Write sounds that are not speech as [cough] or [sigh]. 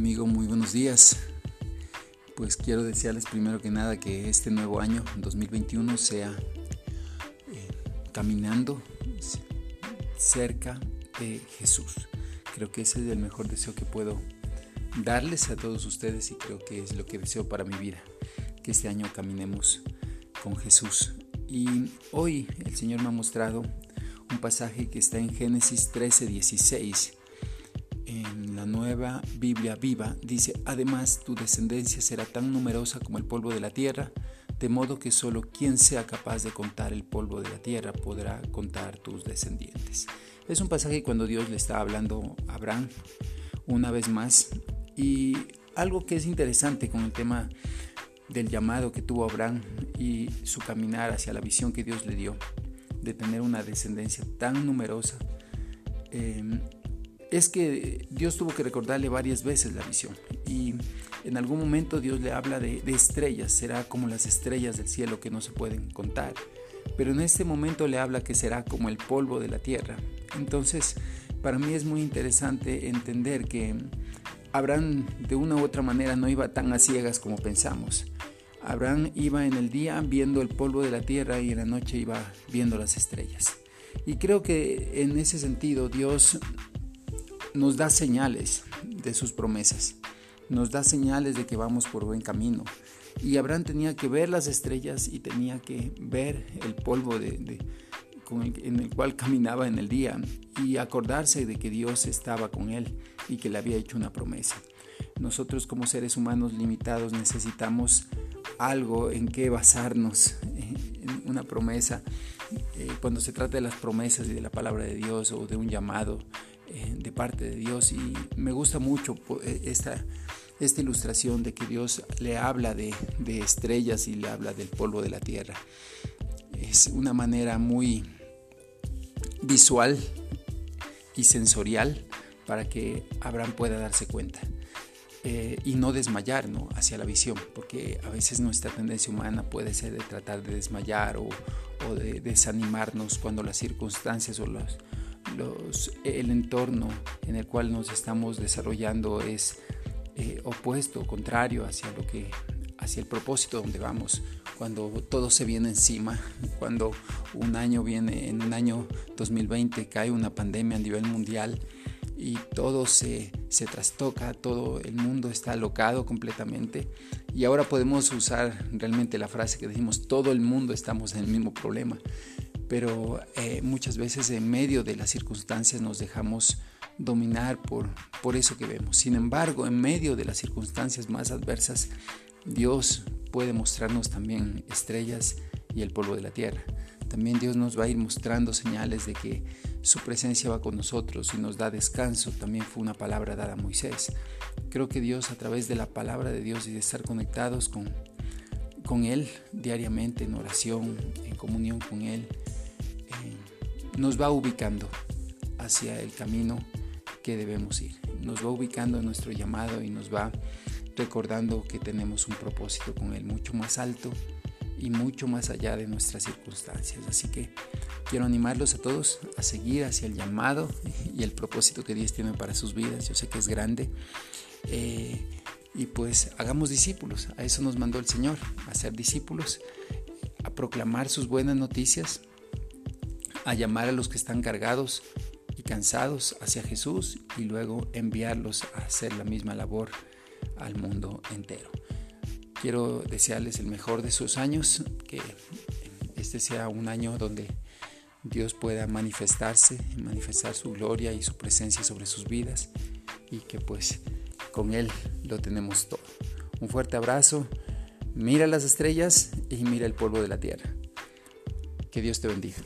amigo? Muy buenos días. Pues quiero desearles primero que nada que este nuevo año, 2021, sea eh, caminando cerca de Jesús. Creo que ese es el mejor deseo que puedo darles a todos ustedes y creo que es lo que deseo para mi vida, que este año caminemos con Jesús. Y hoy el Señor me ha mostrado un pasaje que está en Génesis 13, 16 en la nueva Biblia viva, dice, además tu descendencia será tan numerosa como el polvo de la tierra, de modo que solo quien sea capaz de contar el polvo de la tierra podrá contar tus descendientes. Es un pasaje cuando Dios le está hablando a Abraham una vez más y algo que es interesante con el tema del llamado que tuvo Abraham y su caminar hacia la visión que Dios le dio de tener una descendencia tan numerosa. Eh, es que Dios tuvo que recordarle varias veces la visión y en algún momento Dios le habla de, estrellas, será como las estrellas del cielo que no se pueden contar, pero en este momento le habla que será como el polvo de la tierra. Entonces, para mí es muy interesante entender que Abraham de una u otra manera no iba tan a ciegas como pensamos. Abraham iba en el día viendo el polvo de la tierra y en la noche iba viendo las estrellas. Y creo que en ese sentido Dios nos da señales de sus promesas, nos da señales de que vamos por buen camino. Y Abraham tenía que ver las estrellas y tenía que ver el polvo de, en el cual caminaba en el día y acordarse de que Dios estaba con él y que le había hecho una promesa. Nosotros como seres humanos limitados necesitamos algo en que basarnos, eh, en una promesa. Eh, cuando se trata de las promesas y de la palabra de Dios o de un llamado, eh, de parte de Dios y me gusta mucho eh, esta, esta ilustración de que Dios le habla de, de estrellas y le habla del polvo de la tierra. Es una manera muy visual y sensorial para que Abraham pueda darse cuenta. Eh, y no desmayar ¿no? hacia la visión, porque a veces nuestra tendencia humana puede ser de tratar de desmayar o, o de desanimarnos cuando las circunstancias o los, el entorno en el cual nos estamos desarrollando es eh, opuesto, contrario hacia lo que hacia el propósito donde vamos, cuando todo se viene encima, [laughs] cuando un año viene, en un año 2020 cae una pandemia a nivel mundial y todo se, se trastoca, todo el mundo está alocado completamente y ahora podemos usar realmente la frase que decimos, todo el mundo estamos en el mismo problema pero eh, muchas veces en medio de las circunstancias nos dejamos dominar por, por eso que vemos. Sin embargo, en medio de las circunstancias más adversas, Dios puede mostrarnos también estrellas y el polvo de la tierra. También Dios nos va a ir mostrando señales de que su presencia va con nosotros y nos da descanso. También fue una palabra dada a Moisés. Creo que Dios a través de la palabra de Dios y de estar conectados con, con Él diariamente en oración, en comunión con Él, nos va ubicando hacia el camino que debemos ir. Nos va ubicando en nuestro llamado y nos va recordando que tenemos un propósito con Él mucho más alto y mucho más allá de nuestras circunstancias. Así que quiero animarlos a todos a seguir hacia el llamado y el propósito que Dios tiene para sus vidas. Yo sé que es grande. Eh, y pues hagamos discípulos. A eso nos mandó el Señor, a ser discípulos, a proclamar sus buenas noticias, a llamar a los que están cargados y cansados hacia Jesús y luego enviarlos a hacer la misma labor al mundo entero. Quiero desearles el mejor de sus años, que este sea un año donde Dios pueda manifestarse, manifestar su gloria y su presencia sobre sus vidas y que pues con Él lo tenemos todo. Un fuerte abrazo, mira las estrellas y mira el polvo de la tierra. Que Dios te bendiga.